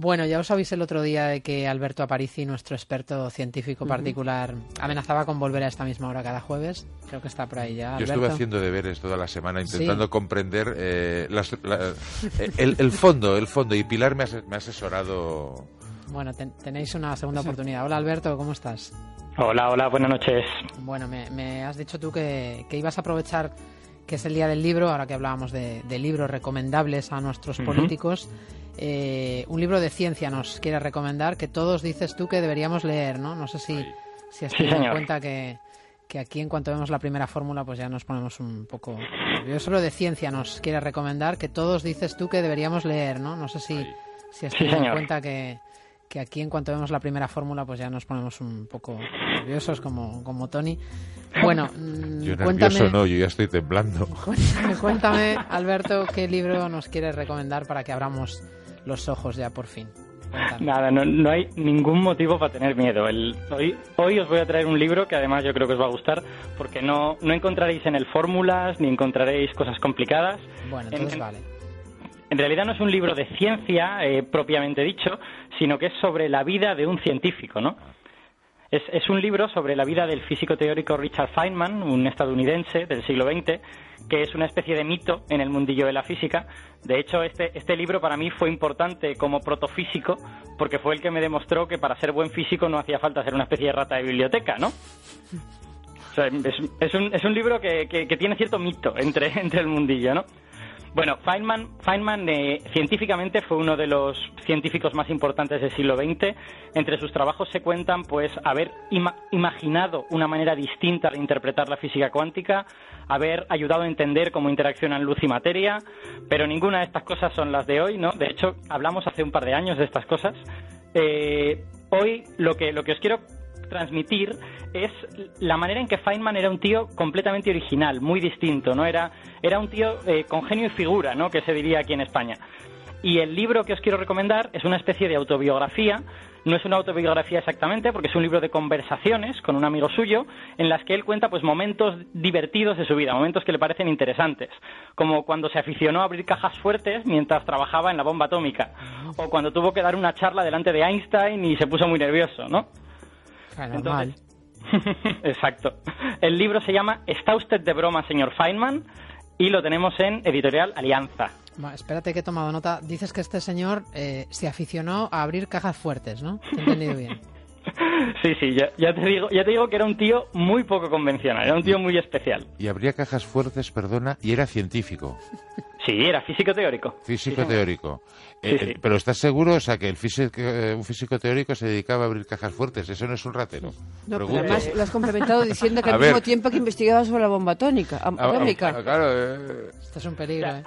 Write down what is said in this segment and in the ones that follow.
Bueno, ya os avisé el otro día de que Alberto Aparici, nuestro experto científico particular, amenazaba con volver a esta misma hora cada jueves. Creo que está por ahí ya. Yo estuve haciendo deberes toda la semana intentando comprender eh, eh, el, fondo, el fondo. Y Pilar me ha, asesorado. Bueno, tenéis una segunda oportunidad. Hola Alberto, ¿cómo estás? Hola, hola, buenas noches. Bueno, me, has dicho tú que, ibas a aprovechar que es el día del libro, ahora que hablábamos de, libros recomendables a nuestros políticos eh, un libro de ciencia nos quiere recomendar que todos dices tú que deberíamos leer, ¿no? No sé si, si has tenido en cuenta que, aquí en cuanto vemos la primera fórmula pues ya nos ponemos un poco nerviosos. Lo de ciencia nos quiere recomendar que todos dices tú que deberíamos leer, ¿no? No sé si, si has tenido en cuenta que, que aquí en cuanto vemos la primera fórmula pues ya nos ponemos un poco nerviosos como, como Tony. Bueno, mm, yo nervioso no, yo ya estoy temblando. Cuéntame, cuéntame, Alberto, qué libro nos quieres recomendar para que abramos los ojos ya por fin. Nada, no, no, hay ningún motivo para tener miedo. El, hoy, hoy os voy a traer un libro que además yo creo que os va a gustar porque no, no encontraréis en él fórmulas ni encontraréis cosas complicadas. Bueno, entonces en, vale. En realidad no es un libro de ciencia eh, propiamente dicho, sino que es sobre la vida de un científico, ¿no? Es, un libro sobre la vida del físico teórico Richard Feynman, un estadounidense del siglo XX, que es una especie de mito en el mundillo de la física. De hecho, este, este libro para mí fue importante como protofísico porque fue el que me demostró que para ser buen físico no hacía falta ser una especie de rata de biblioteca, ¿no? es, un, es un libro que, que, tiene cierto mito entre, entre el mundillo, ¿no? Bueno, Feynman, Feynman eh, científicamente fue uno de los científicos más importantes del siglo XX. Entre sus trabajos se cuentan, pues, haber imaginado una manera distinta de interpretar la física cuántica, haber ayudado a entender cómo interaccionan luz y materia, pero ninguna de estas cosas son las de hoy, ¿no? De hecho, hablamos hace un par de años de estas cosas. Eh, hoy lo que, lo que os quiero transmitir es la manera en que Feynman era un tío completamente original, muy distinto, ¿no? Era, era un tío eh, con genio y figura, ¿no? Que se diría aquí en España. Y el libro que os quiero recomendar es una especie de autobiografía. No es una autobiografía exactamente, porque es un libro de conversaciones con un amigo suyo, en las que él cuenta pues momentos divertidos de su vida, momentos que le parecen interesantes, como cuando se aficionó a abrir cajas fuertes mientras trabajaba en la bomba atómica, o cuando tuvo que dar una charla delante de Einstein y se puso muy nervioso, ¿no? exacto. El libro se llama ¿Está usted de broma, señor Feynman? Y lo tenemos en Editorial Alianza. espérate que he tomado nota. Dices que este señor eh, se aficionó a abrir cajas fuertes, ¿no? Te he entendido bien. Sí, sí, ya, te digo, ya te digo que era un tío muy poco convencional, era un tío muy especial. Y abría cajas fuertes, perdona, y era científico. Sí, era físico teórico. Físico teórico. Eh, eh, pero ¿estás seguro, o sea, que el físico, eh, un físico teórico se dedicaba a abrir cajas fuertes? Eso no es un ratero. No, pero además lo has complementado diciendo que al mismo tiempo que investigaba sobre la bomba atómica. Ah, atómica. claro, Esto es un peligro, ¿eh?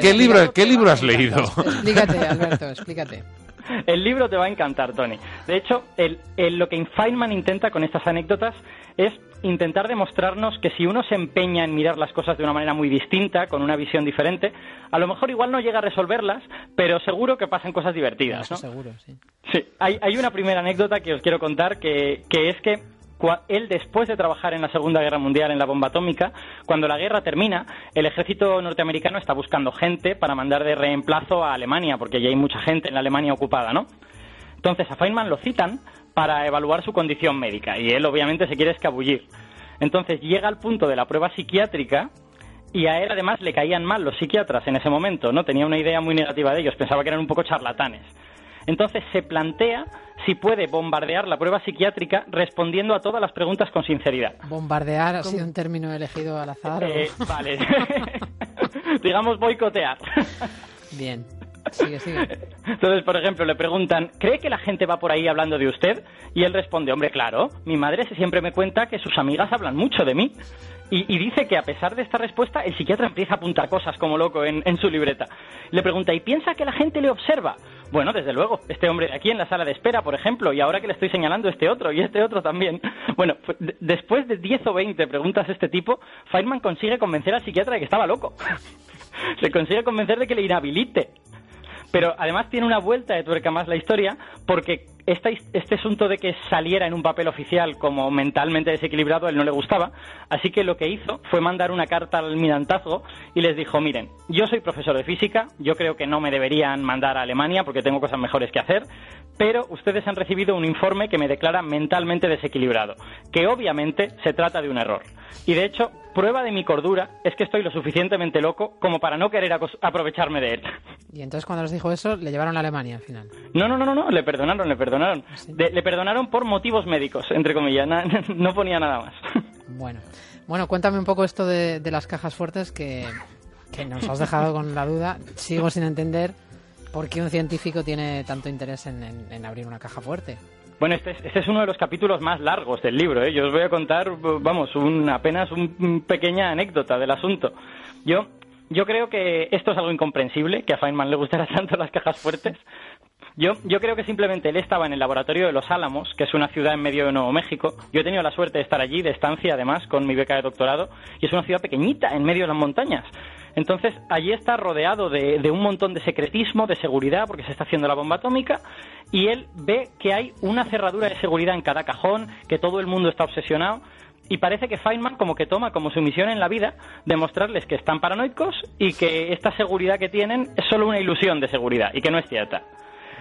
¿qué, libro, ¿Qué libro has leído? Explícate, Alberto, explícate. El libro te va a encantar, Tony. De hecho, el, lo que Feynman intenta con estas anécdotas es intentar demostrarnos que si uno se empeña en mirar las cosas de una manera muy distinta, con una visión diferente, a lo mejor igual no llega a resolverlas, pero seguro que pasan cosas divertidas. ¿no? seguro, sí. Sí, hay, hay, una primera anécdota que os quiero contar que, que es que él después de trabajar en la Segunda Guerra Mundial en la bomba atómica, cuando la guerra termina, el ejército norteamericano está buscando gente para mandar de reemplazo a Alemania, porque ya hay mucha gente en la Alemania ocupada, ¿no? Entonces a Feynman lo citan para evaluar su condición médica y él obviamente se quiere escabullir. Entonces llega al punto de la prueba psiquiátrica y a él además le caían mal los psiquiatras en ese momento, ¿no? Tenía una idea muy negativa de ellos, pensaba que eran un poco charlatanes. Entonces se plantea si puede bombardear la prueba psiquiátrica respondiendo a todas las preguntas con sinceridad. ¿Bombardear ha sido un término elegido al azar? Eh, vale. Digamos boicotear. Bien. Sigue, sigue. Entonces, por ejemplo, le preguntan, ¿cree que la gente va por ahí hablando de usted? Y él responde, hombre, claro, mi madre siempre me cuenta que sus amigas hablan mucho de mí. Y, dice que a pesar de esta respuesta, el psiquiatra empieza a apuntar cosas como loco en, en su libreta. Le pregunta, ¿y piensa que la gente le observa? Bueno, desde luego, este hombre de aquí en la sala de espera, por ejemplo, y ahora que le estoy señalando este otro y este otro también. Bueno, pues, después de 10 o 20 preguntas de este tipo, Feynman consigue convencer al psiquiatra de que estaba loco. Se consigue convencer de que le inhabilite. Pero además tiene una vuelta de tuerca más la historia, porque este, este asunto de que saliera en un papel oficial como mentalmente desequilibrado a él no le gustaba, así que lo que hizo fue mandar una carta al almirantazgo y les dijo, miren, yo soy profesor de física, yo creo que no me deberían mandar a Alemania porque tengo cosas mejores que hacer, pero ustedes han recibido un informe que me declara mentalmente desequilibrado, que obviamente se trata de un error. Y de hecho, prueba de mi cordura es que estoy lo suficientemente loco como para no querer aprovecharme de él. Y entonces cuando les dijo eso, le llevaron a Alemania al final. No, no, no, no, le perdonaron, le perdonaron. ¿Ah, le perdonaron por motivos médicos, entre comillas, no ponía nada más. Bueno, bueno, cuéntame un poco esto de, las cajas fuertes que, nos has dejado con la duda. Sigo sin entender por qué un científico tiene tanto interés en abrir una caja fuerte. Bueno, este es, este es, uno de los capítulos más largos del libro. ¿eh? Yo os voy a contar, vamos, un, apenas una pequeña anécdota del asunto. Yo, yo creo que esto es algo incomprensible, que a Feynman le gustaran tanto las cajas fuertes. Yo, yo creo que simplemente él estaba en el laboratorio de Los Álamos, que es una ciudad en medio de Nuevo México. Yo he tenido la suerte de estar allí, de estancia además, con mi beca de doctorado, y es una ciudad pequeñita, en medio de las montañas. Entonces, allí está rodeado de, un montón de secretismo, de seguridad, porque se está haciendo la bomba atómica, y él ve que hay una cerradura de seguridad en cada cajón, que todo el mundo está obsesionado, y parece que Feynman como que toma como su misión en la vida demostrarles que están paranoicos y que esta seguridad que tienen es solo una ilusión de seguridad y que no es cierta.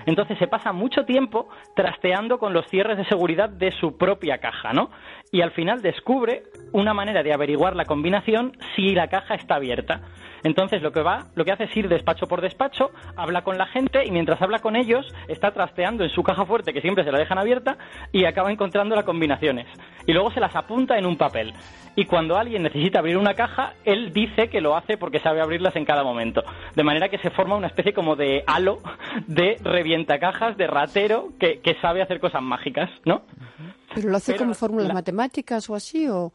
Entonces se pasa mucho tiempo trasteando con los cierres de seguridad de su propia caja, ¿no? Y al final descubre una manera de averiguar la combinación si la caja está abierta. Entonces lo que va, lo que hace es ir despacho por despacho, habla con la gente y mientras habla con ellos está trasteando en su caja fuerte que siempre se la dejan abierta y acaba encontrando las combinaciones. Y luego se las apunta en un papel. Y cuando alguien necesita abrir una caja, él dice que lo hace porque sabe abrirlas en cada momento. De manera que se forma una especie como de halo de revientacajas, de ratero, que, sabe hacer cosas mágicas, ¿no? ¿Pero lo hace como fórmulas matemáticas o así? o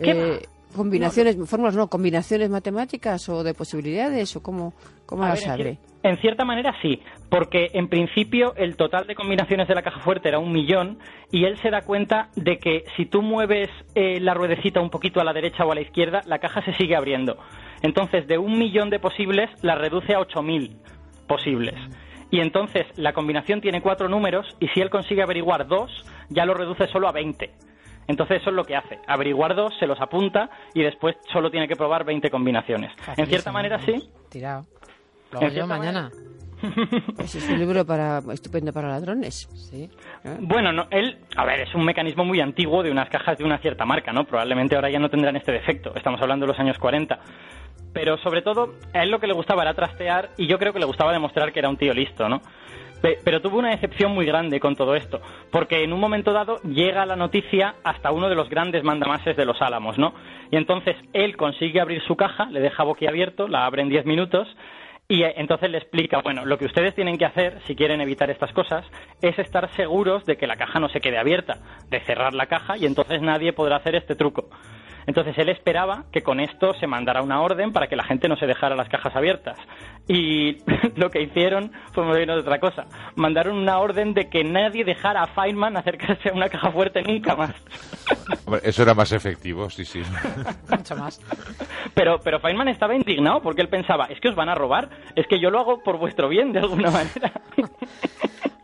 eh, combinaciones, fórmulas no, combinaciones matemáticas o de posibilidades o cómo, cómo las abre. En cierta manera sí, porque en principio el total de combinaciones de la caja fuerte era un millón y él se da cuenta de que si tú mueves eh, la ruedecita un poquito a la derecha o a la izquierda, la caja se sigue abriendo. Entonces, de un millón de posibles, la reduce a ocho mil posibles. Y entonces la combinación tiene cuatro números y si él consigue averiguar dos, ya lo reduce solo a veinte. Entonces eso es lo que hace, averiguar dos, se los apunta y después solo tiene que probar 20 combinaciones. en cierta manera sí. Tirado. Lo hago yo mañana. Pues es un libro para, estupendo para ladrones. Sí. Bueno, no, él, a ver, es un mecanismo muy antiguo de unas cajas de una cierta marca, ¿no? Probablemente ahora ya no tendrán este defecto. Estamos hablando de los años 40. Pero sobre todo, a él lo que le gustaba era trastear y yo creo que le gustaba demostrar que era un tío listo, ¿no? Pero tuvo una decepción muy grande con todo esto, porque en un momento dado llega la noticia hasta uno de los grandes mandamases de los Álamos, ¿no? Y entonces él consigue abrir su caja, le deja boquiabierto, la abre en 10 minutos, y eh, entonces le explica, bueno, lo que ustedes tienen que hacer, si quieren evitar estas cosas, es estar seguros de que la caja no se quede abierta, de cerrar la caja y entonces nadie podrá hacer este truco. Entonces él esperaba que con esto se mandara una orden para que la gente no se dejara las cajas abiertas. Y lo que hicieron fue muy bien otra cosa. Mandaron una orden de que nadie dejara a Feynman acercarse a una caja fuerte nunca más. eso era más efectivo, sí, sí. Mucho más. Pero, pero Feynman estaba indignado porque él pensaba, es que os van a robar, es que yo lo hago por vuestro bien de alguna manera.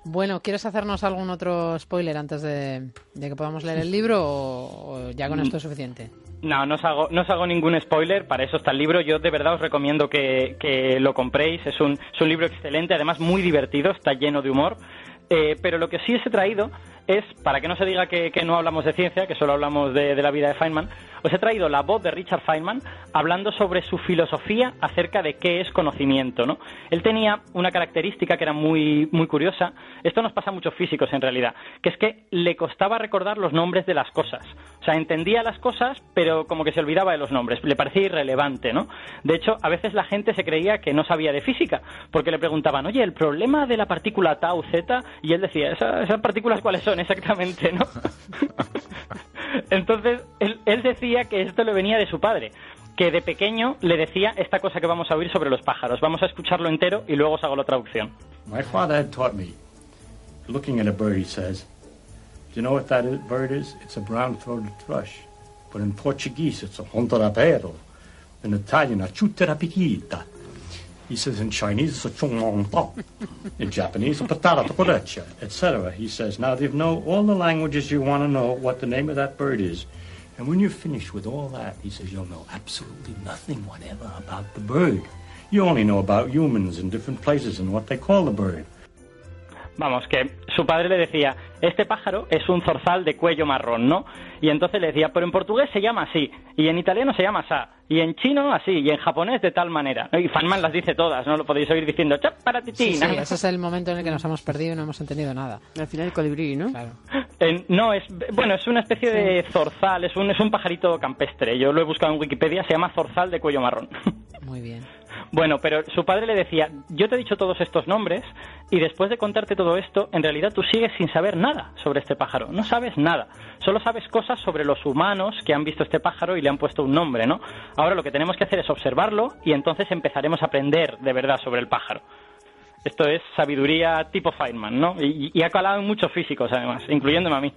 Bueno, ¿quieres hacernos algún otro spoiler antes de, que podamos leer el libro o, ya con esto es suficiente? No, no os, hago, no os hago ningún spoiler, para eso está el libro. Yo de verdad os recomiendo que, que lo compréis. Es un, es un libro excelente, además muy divertido, está lleno de humor. Eh, pero lo que sí os he traído es, para que no se diga que, no hablamos de ciencia, que solo hablamos de, la vida de Feynman, os he traído la voz de Richard Feynman hablando sobre su filosofía acerca de qué es conocimiento. ¿no? Él tenía una característica que era muy, muy curiosa, esto nos pasa a muchos físicos en realidad, que es que le costaba recordar los nombres de las cosas. O sea, entendía las cosas, pero como que se olvidaba de los nombres, le parecía irrelevante. ¿no? De hecho, a veces la gente se creía que no sabía de física, porque le preguntaban, oye, el problema de la partícula tau z, y él decía, ¿esas partículas cuáles son? exactamente, ¿no? Entonces, él, decía que esto le venía de su padre, que de pequeño le decía esta cosa que vamos a oír sobre los pájaros. Vamos a escucharlo entero y luego os hago la traducción. My father had taught me, looking at a bird, he says, Do you know what that bird is? It's a brown-throated thrush. But in Portuguese, it's a hontorapero. In Italian, a chuterapitita. He says in Chinese, it's a chung po. In Japanese, a patata porecha, etc. He says, now they know all the languages you want to know what the name of that bird is. And when you're finished with all that, he says, you'll know absolutely nothing whatever about the bird. You only know about humans in different places and what they call the bird. Vamos, que su padre le decía, este pájaro es un zorzal de cuello marrón, ¿no? Y entonces le decía, pero en portugués se llama así, y en italiano se llama sa, y en chino así, y en japonés de tal manera. Y Fanman las dice todas, ¿no? Lo podéis oír diciendo, chap para sí, sí, ese es el momento en el que nos hemos perdido y no hemos entendido nada. Al final el colibrí, ¿no? Claro. no, es, bueno, es una especie de zorzal, es un, es un pajarito campestre. Yo lo he buscado en Wikipedia, se llama zorzal de cuello marrón. Muy bien. Bueno, pero su padre le decía, yo te he dicho todos estos nombres y después de contarte todo esto, en realidad tú sigues sin saber nada sobre este pájaro, no sabes nada, solo sabes cosas sobre los humanos que han visto este pájaro y le han puesto un nombre, ¿no? Ahora lo que tenemos que hacer es observarlo y entonces empezaremos a aprender de verdad sobre el pájaro. Esto es sabiduría tipo Feynman, ¿no? Y, y ha calado en muchos físicos, además, incluyéndome a mí.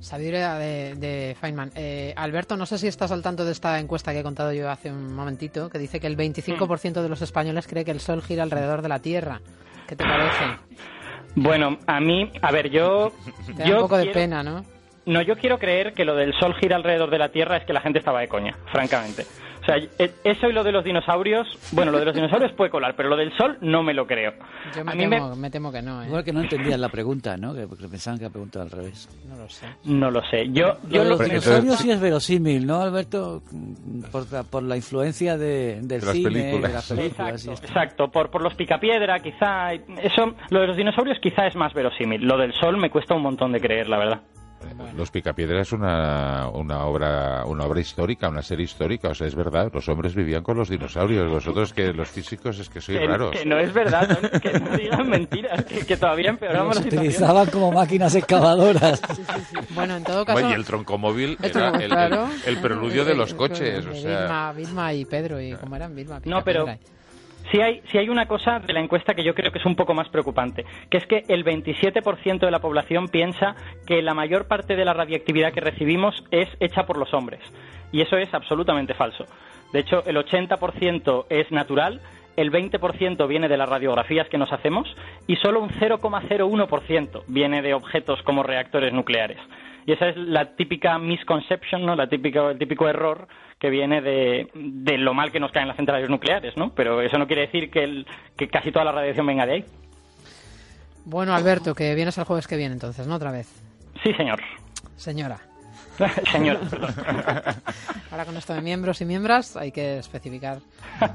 Sabiduría de, de Feynman. Eh, Alberto, no sé si estás al tanto de esta encuesta que he contado yo hace un momentito, que dice que el 25% de los españoles cree que el Sol gira alrededor de la Tierra. ¿Qué te parece? Bueno, a mí, a ver, yo... Te da un poco de pena, ¿no? No, yo quiero creer que lo del Sol gira alrededor de la Tierra es que la gente estaba de coña, francamente. O sea, e, eso y lo de los dinosaurios, bueno, lo de los dinosaurios puede colar, pero lo del sol no me lo creo. Yo me, temo, me... temo, que no. ¿eh? Igual que no entendían la pregunta, ¿no? Que pensaban que la pregunta al revés. No lo sé. No lo sé. Yo, yo los dinosaurios sí es verosímil, ¿no, Alberto? Por, por la influencia de, del de cine, películas. de las películas. Exacto, exacto. Por, por los picapiedra, quizá. Eso, lo de los dinosaurios quizá es más verosímil. Lo del sol me cuesta un montón de creer, la verdad. Los Picapiedras es una, una obra una obra histórica, una serie histórica, o sea, es verdad, los hombres vivían con los dinosaurios, vosotros que los físicos es que sois raros. Que no es verdad, que no digan mentiras, que, todavía empeoramos los utilizaban como máquinas excavadoras. Bueno, en todo caso... y el troncomóvil era el, el, preludio de los coches, o sea... Vilma, y Pedro, y cómo eran Vilma, No, pero... Si hay, una cosa de la encuesta que yo creo que es un poco más preocupante, que es que el 27% de la población piensa que la mayor parte de la radiactividad que recibimos es hecha por los hombres. Y eso es absolutamente falso. De hecho, el 80% es natural, el 20% viene de las radiografías que nos hacemos y solo un 0,01% viene de objetos como reactores nucleares. Y esa es la típica misconception, ¿no? la típica, el típico error que viene de, de, lo mal que nos caen las centrales nucleares, ¿no? Pero eso no quiere decir que, el, que casi toda la radiación venga de ahí. Bueno, Alberto, que vienes el jueves que viene entonces, ¿no? Otra vez. Sí, señor. Señora. Señor, Ahora con esto de miembros y miembros hay que especificar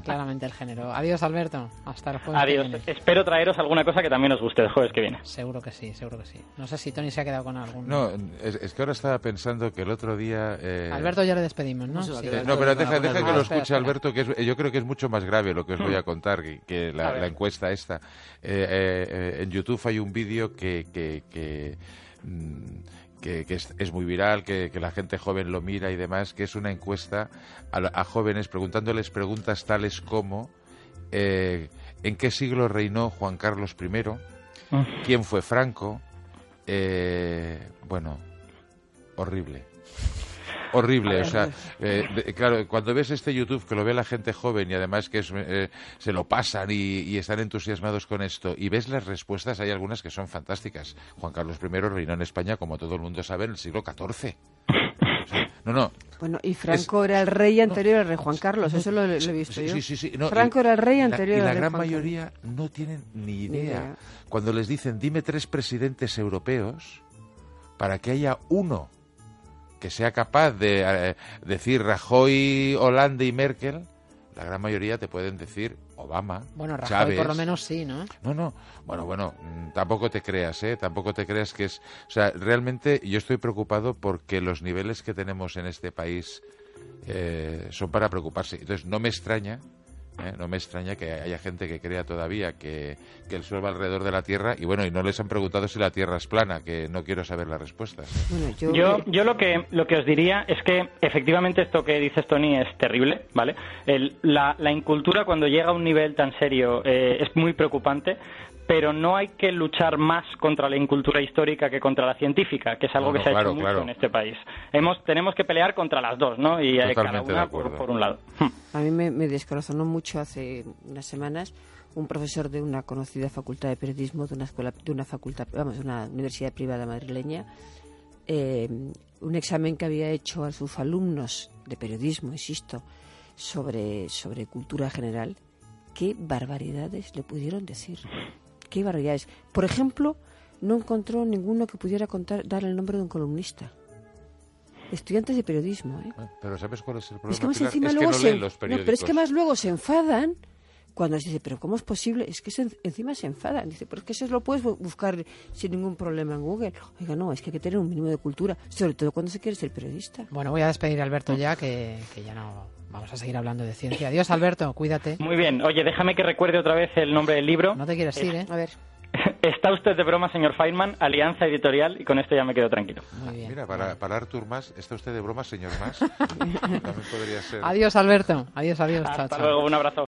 claramente el género. Adiós, Alberto. Hasta el jueves. Adiós. Que viene. Espero traeros alguna cosa que también os guste el jueves que viene. Seguro que sí, seguro que sí. No sé si Tony se ha quedado con algún. No, es, es que ahora estaba pensando que el otro día. Eh... Alberto ya le despedimos, ¿no? No Sí. No, pero deja, deja que lo escuche Alberto, que es- yo creo que es mucho más grave lo que os voy a contar que, que la, A ver. la encuesta esta. Eh, eh, eh, en YouTube hay un vídeo que, que, que, mm, que- que es, es muy viral, que, que la gente joven lo mira y demás, que es una encuesta a, a jóvenes preguntándoles preguntas tales como eh, ¿en qué siglo reinó Juan Carlos I? ¿Quién fue Franco? Eh, bueno, horrible. Horrible, o sea, eh, de- claro, cuando ves este YouTube que lo ve la gente joven y además que es, eh, se lo pasan y, y están entusiasmados con esto y ves las respuestas, hay algunas que son fantásticas. Juan Carlos I reinó en España, como todo el mundo sabe, en el siglo XIV. O sea, no, no, Bueno, y Franco era el rey anterior al rey Juan Carlos, eso lo, lo he visto Sí, yo. sí, sí, sí, no, Franco y era el rey la- anterior Y al la rey gran Juan Carlos. mayoría no tienen ni idea. idea. Cuando les dicen, dime tres presidentes europeos para que haya uno que sea capaz de eh, decir Rajoy, Hollande y Merkel, la gran mayoría te pueden decir Obama, Bueno, Rajoy Chávez. por lo menos sí, ¿no? No, no. Bueno, bueno, mm, tampoco te creas, ¿eh? Tampoco te creas que es... O sea, realmente yo estoy preocupado porque los niveles que tenemos en este país eh, son para preocuparse. Entonces, no me extraña, ¿eh? no me extraña que haya gente que crea todavía que, que el Sol va alrededor de la Tierra y bueno, y no les han preguntado si la Tierra es plana, que no quiero saber las respuestas. Bueno, yo, Yo, yo lo que lo que os diría es que efectivamente esto que dices Tony es terrible, ¿vale? El- la, la incultura cuando llega a un nivel tan serio eh, es muy preocupante, pero no hay que luchar más contra la incultura histórica que contra la científica, que es algo que se ha hecho mucho en este país. Hemos, tenemos que pelear contra las dos, ¿no? Y hay cada una por, un lado. A mí me, me descorazonó mucho hace unas semanas un profesor de una conocida facultad de periodismo de una escuela, de una facultad, vamos, de una universidad privada madrileña, eh, un examen que había hecho a sus alumnos de periodismo, insisto, sobre, sobre cultura general, qué barbaridades le pudieron decir. Qué barbaridades. Por ejemplo, no encontró ninguno que pudiera contar, dar el nombre de un columnista. Estudiantes de periodismo, ¿eh? Pero ¿sabes cuál es el problema? Es que más encima luego se, pero es que más luego se enfadan cuando se dice, pero ¿cómo es posible? Es que encima se enfadan. Dice, pero es que eso lo puedes buscar sin ningún problema en Google. Oiga, no, es que hay que tener un mínimo de cultura, sobre todo cuando se quiere ser periodista. Bueno, voy a despedir a Alberto ya, que, que ya no vamos a seguir hablando de ciencia. Adiós, Alberto, cuídate. Muy bien. Oye, déjame que recuerde otra vez el nombre del libro. No te quieres ir, ¿eh? A ver. Está usted de broma, señor Feynman, Alianza Editorial, y con esto ya me quedo tranquilo. Muy bien. Mira, para, para Artur Más, ¿está usted de broma, señor Más? También podría ser. Adiós, Alberto. Adiós, adiós. Hasta luego, un abrazo.